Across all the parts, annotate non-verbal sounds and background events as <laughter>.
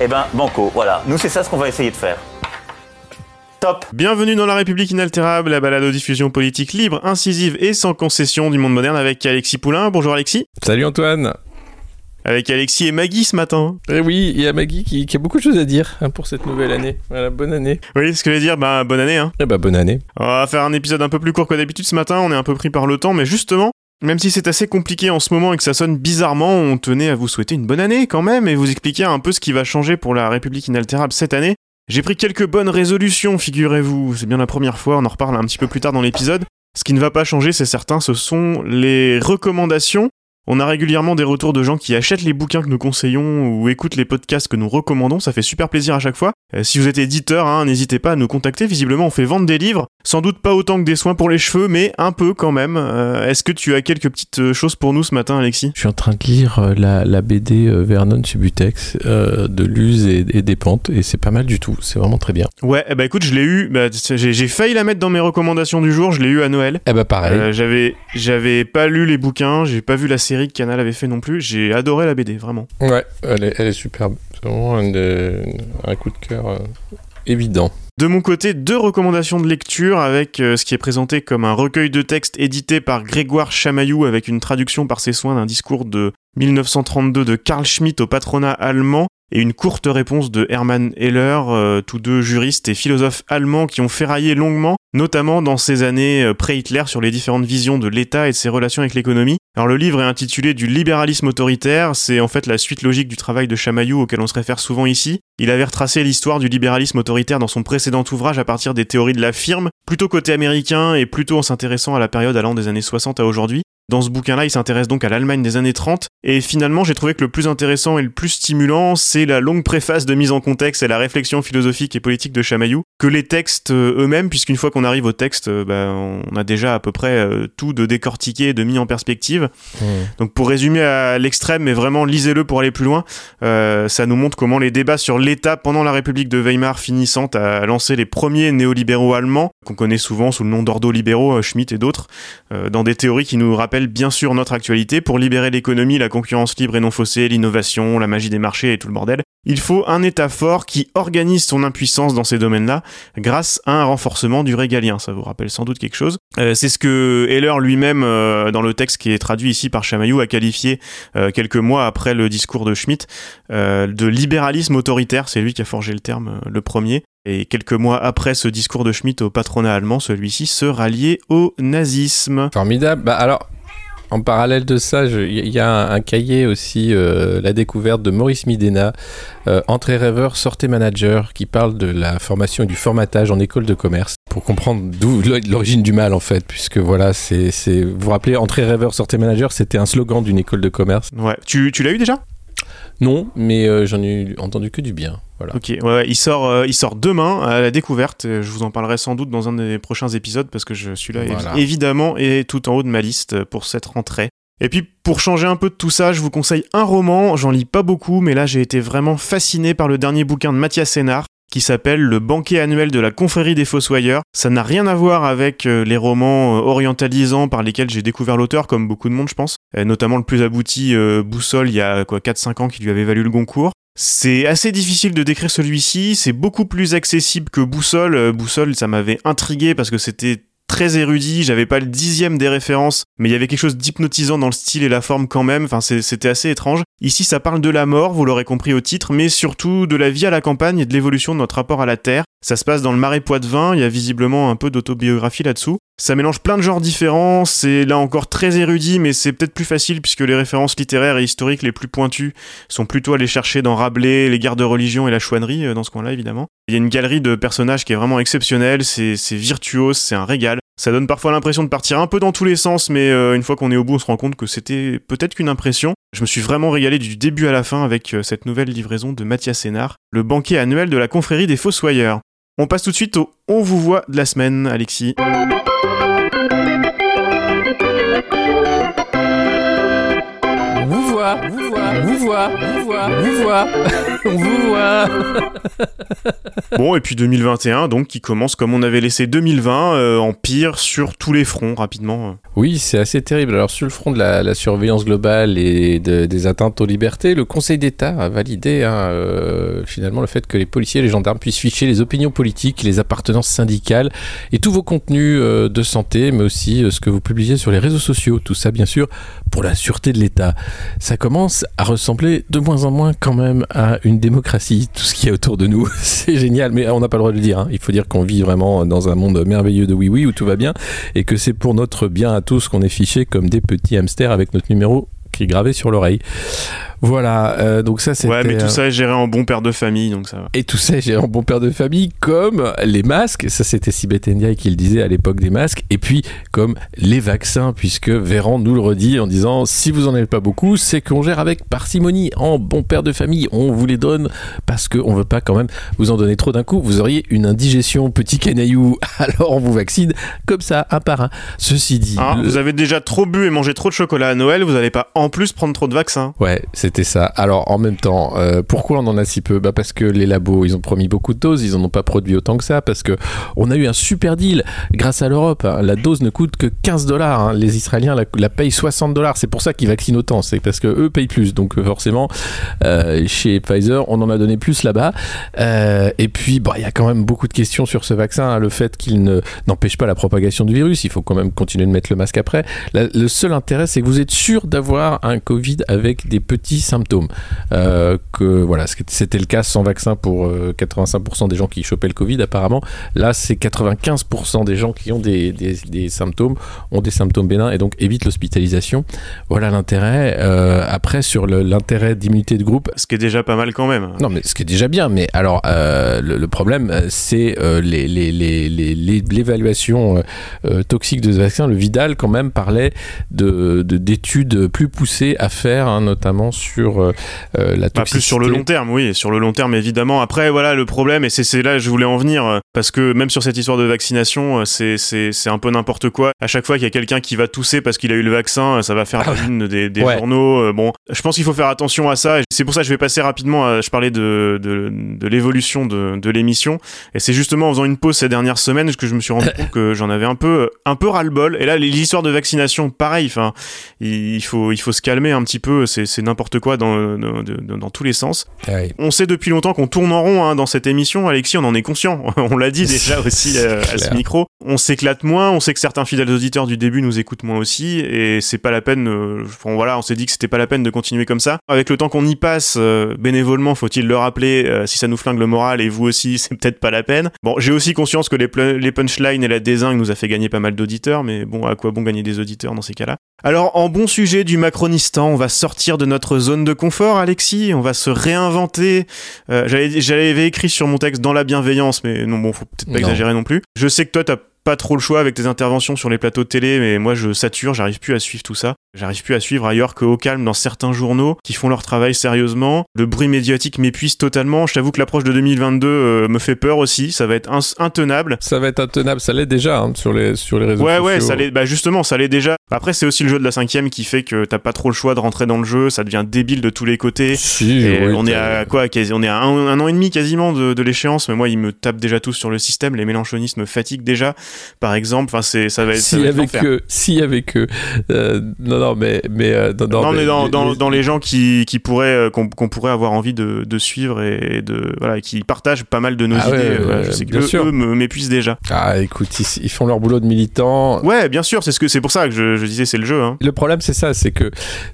Eh ben, banco, voilà. Nous, c'est ça ce qu'on va essayer de faire. Top Bienvenue dans La République inaltérable, la balade aux diffusions politiques libre, incisive et sans concession du monde moderne avec Alexis Poulain. Bonjour Alexis. Salut Antoine. Avec Alexis et Maggie ce matin. Eh oui, il y a Maggie qui, qui a beaucoup de choses à dire hein, pour cette nouvelle année. Voilà, bonne année. Oui, ce que je veux dire, bah bonne année. Hein. Eh bah bonne année. On va faire un épisode un peu plus court que d'habitude ce matin, on est un peu pris par le temps, mais justement, même si c'est assez compliqué en ce moment et que ça sonne bizarrement, on tenait à vous souhaiter une bonne année quand même et vous expliquer un peu ce qui va changer pour la République inaltérable cette année. J'ai pris quelques bonnes résolutions, figurez-vous. C'est bien la première fois, on en reparle un petit peu plus tard dans l'épisode. Ce qui ne va pas changer, c'est certain, ce sont les recommandations. On a régulièrement des retours de gens qui achètent les bouquins que nous conseillons ou écoutent les podcasts que nous recommandons, ça fait super plaisir à chaque fois. Euh, si vous êtes éditeur, hein, n'hésitez pas à nous contacter, visiblement on fait vendre des livres, sans doute pas autant que des soins pour les cheveux, mais un peu quand même. Euh, Est-ce que tu as quelques petites euh, choses pour nous ce matin Alexis? Je suis en train de lire la, la BD Vernon Subutex euh, de Luz et, et des Pentes et c'est pas mal du tout, c'est vraiment très bien. Ouais, eh bah écoute, je l'ai eu, bah, j'ai failli la mettre dans mes recommandations du jour, je l'ai eu à Noël. Eh bah pareil. J'avais j'avais pas lu les bouquins, j'ai pas vu la série que Canal avait fait non plus, j'ai adoré la BD, vraiment. Ouais, elle est, elle est superbe. C'est vraiment un coup de cœur euh, évident. De mon côté, deux recommandations de lecture avec euh, ce qui est présenté comme un recueil de textes édité par Grégoire Chamaillou avec une traduction par ses soins d'un discours de 1932 de Karl Schmitt au patronat allemand et une courte réponse de Hermann Heller, euh, tous deux juristes et philosophes allemands qui ont ferraillé longuement, notamment dans ces années euh, pré-Hitler sur les différentes visions de l'État et de ses relations avec l'économie. Alors le livre est intitulé Du libéralisme autoritaire, c'est en fait la suite logique du travail de Chamaillou auquel on se réfère souvent ici. Il avait retracé l'histoire du libéralisme autoritaire dans son précédent ouvrage à partir des théories de la firme, plutôt côté américain et plutôt en s'intéressant à la période allant des années 60 à aujourd'hui. Dans ce bouquin-là, il s'intéresse donc à l'Allemagne des années 30, et finalement j'ai trouvé que le plus intéressant et le plus stimulant, c'est la longue préface de mise en contexte et la réflexion philosophique et politique de Chamaillou, que les textes euh, eux-mêmes, puisqu'une fois qu'on arrive au texte, euh, bah, on a déjà à peu près euh, tout de décortiqué et de mis en perspective. Donc pour résumer à l'extrême, mais vraiment lisez-le pour aller plus loin, euh, ça nous montre comment les débats sur l'État pendant la République de Weimar finissant à lancer les premiers néolibéraux allemands, qu'on connaît souvent sous le nom d'ordo-libéraux, Schmitt et d'autres, euh, dans des théories qui nous rappellent bien sûr notre actualité. Pour libérer l'économie, la concurrence libre et non faussée, l'innovation, la magie des marchés et tout le bordel, il faut un État fort qui organise son impuissance dans ces domaines-là grâce à un renforcement du régalien. Ça vous rappelle sans doute quelque chose. Euh, c'est ce que Heller lui-même, euh, dans le texte qui est traduit ici par Chamaillou, a qualifié euh, quelques mois après le discours de Schmitt de libéralisme autoritaire. C'est lui qui a forgé le terme le premier. Et quelques mois après ce discours de Schmitt au patronat allemand, celui-ci se ralliait au nazisme. Formidable. Bah alors, en parallèle de ça, il y a un, un cahier aussi, euh, la découverte de Maurice Midena, euh, Entrée rêveur, sortez manager, qui parle de la formation et du formatage en école de commerce pour comprendre d'où l'origine du mal en fait, puisque voilà, c'est, c'est, vous vous rappelez, Entrée rêveur, sortez manager, c'était un slogan d'une école de commerce. Ouais. Tu, tu l'as eu déjà? Non, mais euh, j'en ai entendu que du bien. Voilà. Ok, ouais, ouais, il sort, euh, il sort demain à la découverte. Euh, Je vous en parlerai sans doute dans un des prochains épisodes parce que je suis là Voilà. évidemment et tout en haut de ma liste pour cette rentrée. Et puis pour changer un peu de tout ça, je vous conseille un roman. J'en lis pas beaucoup, mais là j'ai été vraiment fasciné par le dernier bouquin de Mathias Sénard qui s'appelle Le banquet annuel de la confrérie des Fossoyeurs. Ça n'a rien à voir avec euh, les romans euh, orientalisants par lesquels j'ai découvert l'auteur, comme beaucoup de monde je pense. Euh, notamment le plus abouti, euh, Boussole, il y a quoi 4-5 ans qui lui avait valu le Goncourt. C'est assez difficile de décrire celui-ci, c'est beaucoup plus accessible que Boussole. Euh, Boussole, ça m'avait intrigué parce que c'était très érudit, j'avais pas le dixième des références, mais il y avait quelque chose d'hypnotisant dans le style et la forme quand même, enfin c'était assez étrange. Ici ça parle de la mort, vous l'aurez compris au titre, mais surtout de la vie à la campagne et de l'évolution de notre rapport à la terre. Ça se passe dans le marais Poitevin, il y a visiblement un peu d'autobiographie là-dessous. Ça mélange plein de genres différents, c'est là encore très érudit, mais c'est peut-être plus facile puisque les références littéraires et historiques les plus pointues sont plutôt allées chercher dans Rabelais, les guerres de religion et la chouannerie, euh, dans ce coin-là évidemment. Il y a une galerie de personnages qui est vraiment exceptionnelle, c'est virtuose, c'est un régal. Ça donne parfois l'impression de partir un peu dans tous les sens, mais euh, une fois qu'on est au bout, on se rend compte que c'était peut-être qu'une impression. Je me suis vraiment régalé du début à la fin avec euh, cette nouvelle livraison de Mathias Sénard, le banquet annuel de la confrérie des Fossoyeurs. On passe tout de suite au On vous voit de la semaine, Alexis. Voit, vous voit, vous voit, vous voit, vous voit, on <laughs> vous voit. Bon, et puis 2021, donc, qui commence comme on avait laissé 2020, euh, en pire sur tous les fronts, rapidement. Oui, c'est assez terrible. Alors, sur le front de la, la surveillance globale et de- des atteintes aux libertés, le Conseil d'État a validé hein, euh, finalement le fait que les policiers et les gendarmes puissent ficher les opinions politiques, les appartenances syndicales et tous vos contenus euh, de santé, mais aussi euh, ce que vous publiez sur les réseaux sociaux. Tout ça, bien sûr, pour la sûreté de l'État. Ça commence à ressembler de moins en moins quand même à une démocratie, tout ce qui est autour de nous. <laughs> C'est génial, mais on n'a pas le droit de le dire. hein. Il faut dire qu'on vit vraiment dans un monde merveilleux de oui-oui où tout va bien et que c'est pour notre bien à tous qu'on est fichés comme des petits hamsters avec notre numéro qui est gravé sur l'oreille. Voilà, euh, donc ça c'était... Ouais, mais tout euh, ça est géré en bon père de famille, donc ça va. et tout ça, j'ai un bon père de famille, comme les masques, ça c'était Sibeth Ndiaye qui le disait à l'époque des masques, et puis comme les vaccins, puisque Véran nous le redit en disant si vous en avez pas beaucoup, c'est qu'on gère avec parcimonie, en bon père de famille, on vous les donne parce qu'on veut pas quand même vous en donner trop d'un coup, vous auriez une indigestion, petit canaillou, <laughs> alors on vous vaccine comme ça, un par un. Ceci dit, le- Vous avez déjà trop bu et mangé trop de chocolat à Noël, vous n'allez pas en plus prendre trop de vaccins. Ouais, c'était ça. Alors en même temps, euh, pourquoi on en a si peu? Bah Parce que les labos, ils ont promis beaucoup de doses, ils en ont pas produit autant que ça, parce que on a eu un super deal grâce à l'Europe. hein. La dose ne coûte que 15 dollars. hein. Les Israéliens la, payent 60 dollars. C'est pour ça qu'ils vaccinent autant. C'est parce que eux payent plus. Donc euh, forcément, euh, chez Pfizer, on en a donné plus là-bas. Et puis, bah, il y a quand même beaucoup de questions sur ce vaccin. hein. Le fait qu'il ne n'empêche pas la propagation du virus, il faut quand même continuer de mettre le masque après. Le seul intérêt, c'est que vous êtes sûr d'avoir un Covid avec des petits symptômes. Euh, que voilà, c'était le cas sans vaccin pour euh, 85% des gens qui chopaient le Covid apparemment. Là, c'est 95% des gens qui ont des, des- des symptômes ont des symptômes bénins et donc évite l'hospitalisation. Voilà l'intérêt. Euh, après, sur l'intérêt d'immunité de groupe, Ce qui est déjà pas mal quand même. non, mais ce qui est déjà bien, mais alors euh, le, le problème, euh, c'est euh, les- les- les- l'évaluation euh, euh, toxique de ce vaccin. Le Vidal, quand même, parlait de de- d'études plus poussées à faire, hein, notamment sur euh, euh, la Bah, toxicité. plus sur le long terme, oui, sur le long terme évidemment. Après, voilà, le problème, et c'est là que je voulais en venir, euh, parce que même sur cette histoire de vaccination, c'est- un peu n'importe quoi. À chaque fois qu'il y a quelqu'un qui va tousser parce qu'il a eu le vaccin, ça va faire la une des, des Ouais. journaux. Bon, je pense qu'il faut faire attention à ça. C'est pour ça que je vais passer rapidement. à- je parlais de, de, l'évolution de, de l'émission, et c'est justement en faisant une pause ces dernières semaines que je me suis rendu <laughs> compte que j'en avais un peu un peu ras le bol. Et là, les histoires de vaccination, pareil. Enfin, il faut il faut se calmer un petit peu. C'est c'est n'importe quoi dans, dans, dans- dans tous les sens. Ouais. On sait depuis longtemps qu'on tourne en rond hein, dans cette émission, Alexis, on en est conscient. <laughs> on l'a dit déjà aussi euh, à ce micro. On s'éclate moins, on sait que certains fidèles auditeurs du début nous écoutent moins aussi, et c'est pas la peine. euh, bon, voilà, on s'est dit que c'était pas la peine de continuer comme ça. Avec le temps qu'on y passe, euh, bénévolement, faut-il le rappeler, euh, si ça nous flingue le moral et vous aussi, <laughs> c'est peut-être pas la peine. Bon, j'ai aussi conscience que les, les punchlines et la désingue nous a fait gagner pas mal d'auditeurs, mais bon, à quoi bon gagner des auditeurs dans ces cas-là? Alors, en bon sujet du Macronistan, on va sortir de notre zone de confort, Alexis. On va se réinventer. Euh, j'avais, écrit sur mon texte dans la bienveillance, mais non, bon, faut peut-être pas Non. exagérer non plus. Je sais que toi, t'as pas trop le choix avec tes interventions sur les plateaux de télé, mais moi, je sature, j'arrive plus à suivre tout ça. J'arrive plus à suivre ailleurs qu'au calme dans certains journaux qui font leur travail sérieusement. Le bruit médiatique m'épuise totalement. Je t'avoue que l'approche de 2022 euh, me fait peur aussi. Ça va être intenable. Ça va être intenable, ça l'est déjà hein, sur les sur les réseaux Ouais, sociaux. ouais, ça l'est, bah justement, ça l'est déjà. Après, c'est aussi le jeu de la cinquième qui fait que t'as pas trop le choix de rentrer dans le jeu, ça devient débile de tous les côtés. Si, Et oui, on est à quoi quasi- On est à un, un an et demi quasiment de, de l'échéance, mais moi, ils me tapent déjà tous sur le système. Les mélanchonistes me fatiguent déjà, par exemple. Enfin, c'est, ça va être. Si avec eux. Euh, non, non, mais mais euh, non, Non, mais dans, les- dans, dans les gens qui, qui pourraient euh, qu'on qu'on pourrait avoir envie de, de suivre et de voilà qui partagent pas mal de nos Ah idées. ouais, voilà, je sais que eux, eux m'épuisent déjà. Ah, écoute, ils, ils font leur boulot de militants. Ouais, bien sûr, c'est ce que c'est pour ça que je, je disais c'est le jeu. Hein. Le problème, c'est ça, c'est que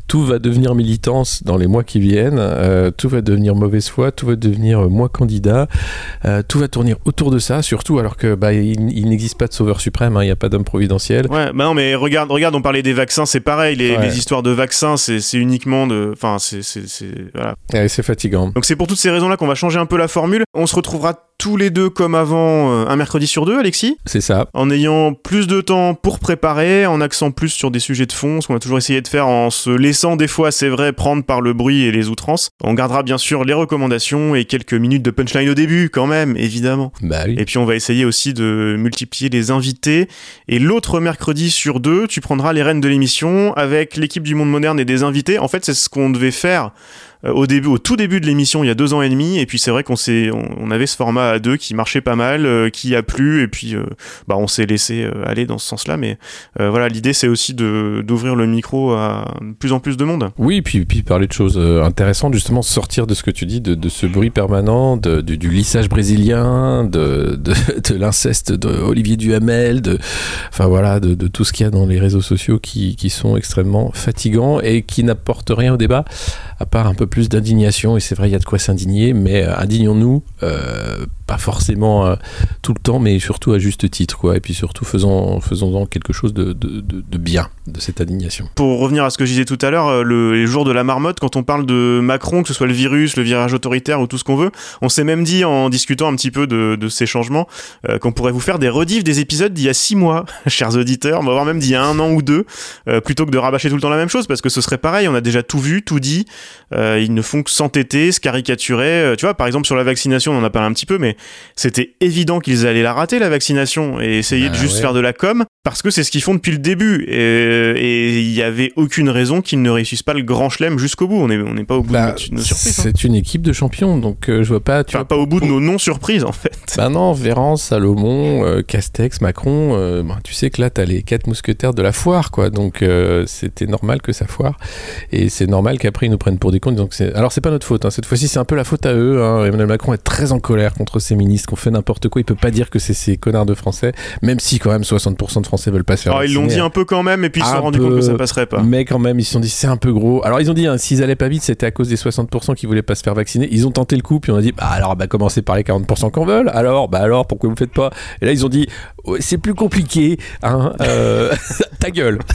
tout va devenir militance dans les mois qui viennent, euh, tout va devenir mauvaise foi, tout va devenir euh, moi candidat, euh, tout va tourner autour de ça, surtout alors que bah, il, il n'existe pas de sauveur suprême, hein, il n'y a pas d'homme providentiel. Ouais, bah non, mais regarde, regarde, on parlait des vaccins, c'est pareil. Les, Ouais. les histoires de vaccins, c'est uniquement de, enfin, c'est- voilà. Ouais, c'est fatigant. Donc c'est pour toutes ces raisons-là qu'on va changer un peu la formule. On se retrouvera tous les deux comme avant euh, un mercredi sur deux, Alexis C'est ça. En ayant plus de temps pour préparer, en accent plus sur des sujets de fond, ce qu'on a toujours essayé de faire en se laissant des fois, c'est vrai, prendre par le bruit et les outrances. On gardera bien sûr les recommandations et quelques minutes de punchline au début quand même, évidemment. Bah oui. Et puis on va essayer aussi de multiplier les invités. Et l'autre mercredi sur deux, tu prendras les rênes de l'émission avec l'équipe du Monde Moderne et des invités. En fait, c'est ce qu'on devait faire au début, au tout début de l'émission, il y a deux ans et demi. Et puis c'est vrai qu'on s'est, on, avait ce format à deux qui marchait pas mal, euh, qui a plu. Et puis euh, bah on s'est laissé euh, aller dans ce sens-là. Mais euh, voilà, l'idée c'est aussi de d'ouvrir le micro à plus en plus de monde. Oui, puis, puis parler de choses euh, intéressantes, justement, sortir de ce que tu dis, de, de ce bruit permanent, de, du, du lissage brésilien, de, de, <laughs> de l'inceste d'Olivier Duhamel, de, enfin voilà, de tout ce qu'il y a dans les réseaux sociaux qui, qui sont extrêmement fatigants et qui n'apportent rien au débat, à part un peu plus d'indignation. Et c'est vrai, il y a de quoi s'indigner, mais euh, indignons-nous, euh, pas forcément euh, tout le temps, mais surtout à juste titre, quoi. Et puis surtout, faisons, faisons-en quelque chose de, de, de, bien de cette indignation. Pour revenir à ce que je disais tout à l'heure, euh, le, les jours de la marmotte, quand on parle de Macron, que ce soit le virus, le virage autoritaire ou tout ce qu'on veut, on s'est même dit en discutant un petit peu de, ces changements euh, qu'on pourrait vous faire des rediffs des épisodes d'il y a six mois, <laughs> chers auditeurs, voire même d'il y a un an ou deux, plutôt que de rabâcher tout le temps la même chose, parce que ce serait pareil, on a déjà tout vu, tout dit, ils ne font que s'entêter, se caricaturer. Tu vois, par exemple sur la vaccination, on en a parlé un petit peu, mais c'était évident qu'ils allaient la rater la vaccination et essayer Bah de juste ouais. faire de la com, parce que c'est ce qu'ils font depuis le début. Et et il y avait aucune raison qu'ils ne réussissent pas le grand chelem jusqu'au bout. On n'est on pas au bout Bah, de nos surprises. hein. c'est une équipe de champions, donc euh, je vois pas. Tu Enfin, vois, pas au bout de nos non-surprises en fait. Bah non, Véran, Salomon, euh, Castex, Macron, euh, bah, tu sais que là, t'as les quatre mousquetaires de la foire, quoi. Donc, euh, c'était normal que ça foire. Et c'est normal qu'après, ils nous prennent pour des cons. Donc. Alors, c'est pas notre faute. hein. Cette fois-ci, c'est un peu la faute à eux. hein. Emmanuel Macron est très en colère contre ces ministres qui ont fait n'importe quoi. Il peut pas dire que c'est ces connards de Français, même si, quand même, 60% de Français veulent pas se faire Alors, ils l'ont dit un peu quand même, et puis ils se sont rendus compte que ça passerait pas. Mais quand même, ils se sont dit c'est un peu gros. Alors ils ont dit hein, s'ils allaient pas vite, c'était à cause des 60% qui voulaient pas se faire vacciner. Ils ont tenté le coup, puis on a dit bah alors bah commencez par les 40% qu'on veulent. Alors bah alors pourquoi vous faites pas? Et là ils ont dit c'est plus compliqué. Hein, euh, <laughs> ta gueule. <laughs>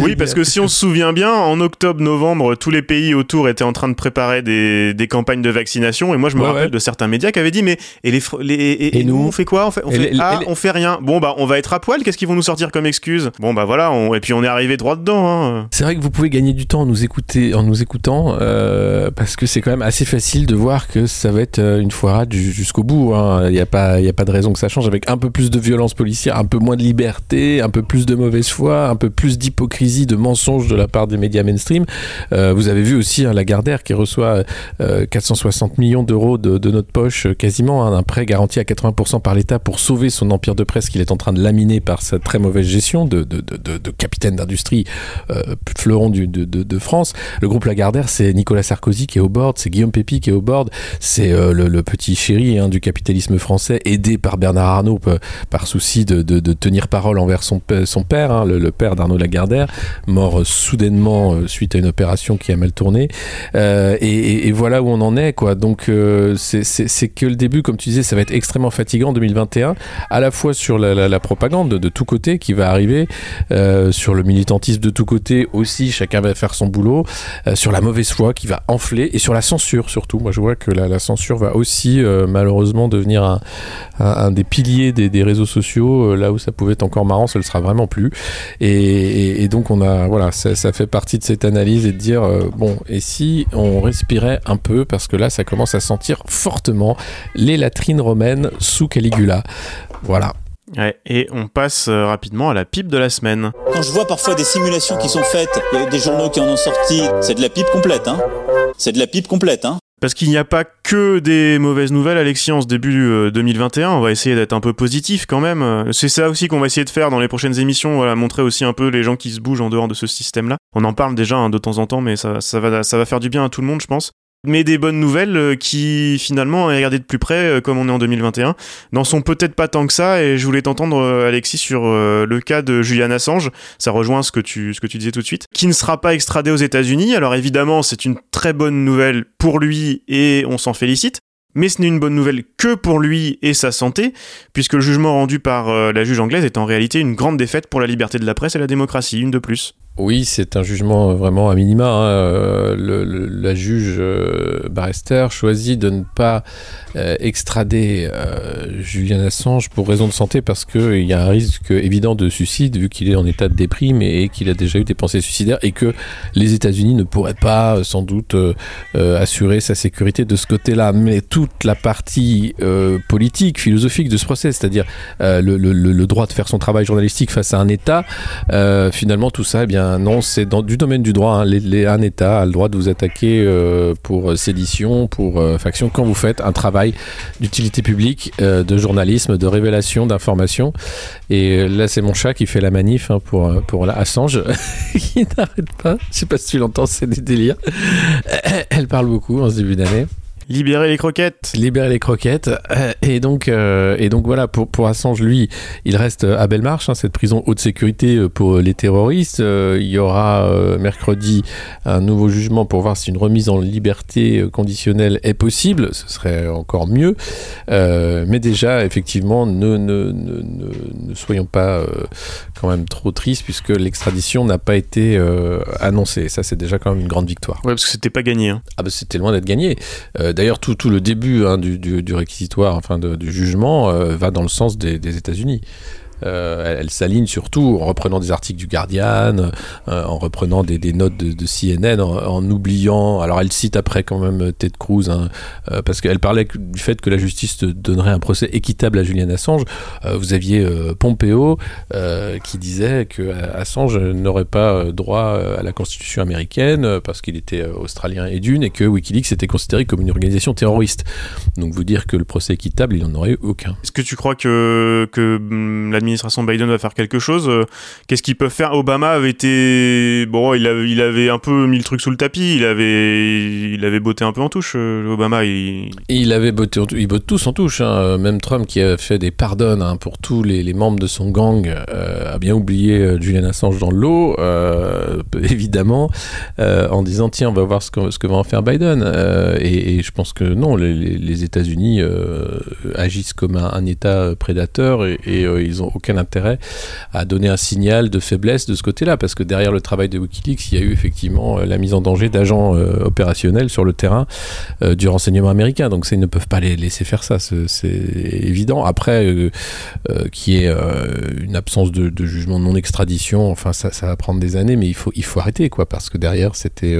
Oui, parce que si on se souvient bien, en octobre-novembre, tous les pays autour étaient en train de préparer des, des campagnes de vaccination. Et moi, je me Ouais, rappelle ouais. de certains médias qui avaient dit Mais et, les, Fr- les- et, Et et nous, on fait quoi? On fait, on fait les- Ah, et les- on fait rien. Bon, bah, on va être à poil. Qu'est-ce qu'ils vont nous sortir comme excuse? Bon, bah voilà. on- Et puis, on est arrivé droit dedans. Hein. C'est vrai que vous pouvez gagner du temps en nous, écouter, en nous écoutant, euh, parce que c'est quand même assez facile de voir que ça va être euh, une foirade ju- jusqu'au bout. hein. N'y a, pas- a pas de raison que ça change, avec un peu plus de violence policière, un peu moins de liberté, un peu plus de mauvaise foi, un peu plus d'hypocrisie, de mensonges de la part des médias mainstream. Euh, vous avez vu aussi hein, Lagardère qui reçoit euh, 460 millions d'euros de, notre poche, euh, quasiment, hein, un prêt garanti à 80% par l'État pour sauver son empire de presse qu'il est en train de laminer par sa très mauvaise gestion de, de, de, capitaine d'industrie euh, fleuron du, de, France. Le groupe Lagardère, c'est Nicolas Sarkozy qui est au board, c'est Guillaume Pépi qui est au board, c'est euh, le, le petit chéri hein, du capitalisme français, aidé par Bernard Arnault p- par souci de, de, de tenir parole envers son, p- son père, hein, le, le père d'Arnaud Lagardère, mort euh, soudainement euh, suite à une opération qui a mal tourné. Euh, et, et- et voilà où on en est, quoi. Donc euh, c'est- que le début, comme tu disais, ça va être extrêmement fatigant en 2021, à la fois sur la, la, la propagande de, de tous côtés qui va arriver, euh, sur le militantisme de tous côtés aussi, chacun va faire son boulot, euh, sur la mauvaise foi qui va enfler et sur la censure surtout. Moi je vois que la, la censure va aussi euh, malheureusement devenir un, un, un des piliers des, des réseaux sociaux. Euh, là où ça pouvait être encore marrant, ça ne le sera vraiment plus. Et, et- et donc on a voilà, ça, ça fait partie de cette analyse et de dire euh, bon et si on respirait un peu parce que là ça commence à sentir fortement les latrines romaines sous Caligula. Voilà. Ouais, et on passe euh, rapidement à la pipe de la semaine. Quand je vois parfois des simulations qui sont faites, il y a des journaux qui en ont sorti, c'est de la pipe complète, hein. C'est de la pipe complète, hein. Parce qu'il n'y a pas que des mauvaises nouvelles, Alexis, en ce début euh, 2021. On va essayer d'être un peu positif quand même. Euh, C'est ça aussi qu'on va essayer de faire dans les prochaines émissions. Voilà, montrer aussi un peu les gens qui se bougent en dehors de ce système-là. On en parle déjà hein, de temps en temps, mais ça va faire du bien à tout le monde, je pense. Mais des bonnes nouvelles euh, qui, finalement, à regarder de plus près, euh, comme on est en 2021, n'en sont peut-être pas tant que ça. Et je voulais t'entendre, euh, Alexis, sur le cas de Julian Assange. Ça rejoint ce que tu, ce que tu disais tout de suite. Qui ne sera pas extradé aux États-Unis. Alors évidemment, c'est une très bonne nouvelle pour lui et on s'en félicite. Mais ce n'est une bonne nouvelle que pour lui et sa santé, puisque le jugement rendu par la juge anglaise est en réalité une grande défaite pour la liberté de la presse et la démocratie, une de plus. Oui, c'est un jugement vraiment à minima. Hein. Euh, la juge euh, Barrester choisit de ne pas euh, extrader euh, Julian Assange pour raison de santé parce qu'il y a un risque évident de suicide vu qu'il est en état de déprime et, qu'il a déjà eu des pensées suicidaires et que les États-Unis ne pourraient pas sans doute assurer sa sécurité de ce côté-là. Mais toute la partie politique, philosophique de ce procès, c'est-à-dire le, le, le, droit de faire son travail journalistique face à un État, finalement tout ça, eh bien non, c'est du domaine du droit. Hein. Un État a le droit de vous attaquer euh, pour sédition, pour euh, faction, quand vous faites un travail d'utilité publique, euh, de journalisme, de révélation, d'information. Et là, c'est mon chat qui fait la manif hein, pour, pour Assange, <laughs> qui n'arrête pas. Je sais pas si tu l'entends, c'est des délires. Elle parle beaucoup en ce début d'année. Libérer les croquettes. Libérer les croquettes. Euh, et donc, euh, et donc voilà, pour, pour Assange, lui, il reste à Bellemarche, hein, cette prison haute sécurité euh, pour les terroristes. il y aura mercredi un nouveau jugement pour voir si une remise en liberté conditionnelle est possible. Ce serait encore mieux. mais déjà, effectivement, ne, ne, ne, ne soyons pas quand même trop tristes puisque l'extradition n'a pas été annoncée. Ça, c'est déjà quand même une grande victoire. Ouais, parce que c'était pas gagné. Hein. Ah, bah, c'était loin d'être gagné. D'ailleurs, tout, le début hein, du, réquisitoire, enfin du jugement, euh, va dans le sens des États-Unis. Euh, elle, s'aligne surtout en reprenant des articles du Guardian, euh, en reprenant des, notes de, CNN, en, oubliant. Alors elle cite après quand même Ted Cruz, hein, euh, parce qu'elle parlait du fait que la justice donnerait un procès équitable à Julian Assange. Euh, vous aviez euh, Pompeo qui disait que Assange n'aurait pas droit à la Constitution américaine parce qu'il était australien et d'une, et que WikiLeaks était considéré comme une organisation terroriste. Donc vous dire que le procès équitable, il n'en aurait eu aucun. Est-ce que tu crois que, que hum, l'administration Biden va faire quelque chose. Euh, qu'est-ce qu'ils peuvent faire? Obama avait été bon, il avait, il avait un peu mis le truc sous le tapis. Il avait, il avait botté un peu en touche. Euh, Obama, il, avait botté, il botte tous en touche. Hein. Même Trump qui a fait des pardons hein, pour tous les, membres de son gang euh, a bien oublié Julian Assange dans l'eau, euh, <laughs> évidemment, euh, en disant tiens, on va voir ce que, va en faire Biden. Et, je pense que non, les, États-Unis agissent comme un, État prédateur et ils ont aucun intérêt à donner un signal de faiblesse de ce côté-là, parce que derrière le travail de Wikileaks, il y a eu effectivement euh, la mise en danger d'agents euh, opérationnels sur le terrain euh, du renseignement américain. Donc, ils ne peuvent pas les laisser faire ça, c'est évident. Après, euh, euh, qui est une absence de, jugement de non-extradition, enfin, ça, ça, va prendre des années, mais il faut, il faut arrêter, quoi, parce que derrière, c'était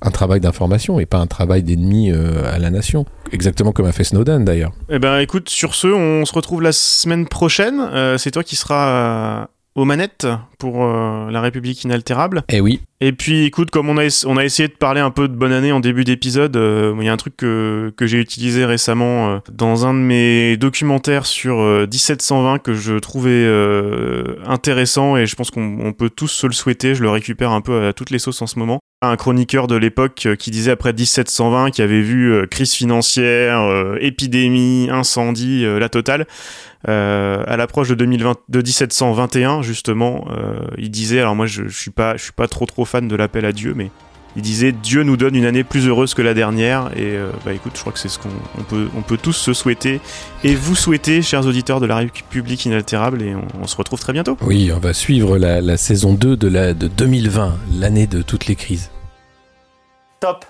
un travail d'information et pas un travail d'ennemi à la nation. Exactement comme a fait Snowden, d'ailleurs. Eh ben, écoute, sur ce, on se retrouve la semaine prochaine. Toi qui seras aux manettes pour euh, la République inaltérable. Eh oui. Et puis écoute, comme on a, on a essayé de parler un peu de bonne année en début d'épisode, euh, il y a un truc que, que j'ai utilisé récemment euh, dans un de mes documentaires sur 1720 que je trouvais intéressant et je pense qu'on peut tous se le souhaiter. Je le récupère un peu à toutes les sauces en ce moment. Un chroniqueur de l'époque qui disait après 1720 qui avait vu crise financière, épidémie, incendie, la totale. Euh, à l'approche de 2020, de 1721 justement, il disait, alors moi je, je suis pas, je suis pas trop trop fan de l'appel à Dieu, mais il disait Dieu nous donne une année plus heureuse que la dernière et euh, bah écoute, je crois que c'est ce qu'on on peut, on peut tous se souhaiter et vous souhaiter, chers auditeurs de la République inaltérable, et on, on se retrouve très bientôt. Oui, on va suivre la, la saison 2 de, la, de 2020, l'année de toutes les crises. Top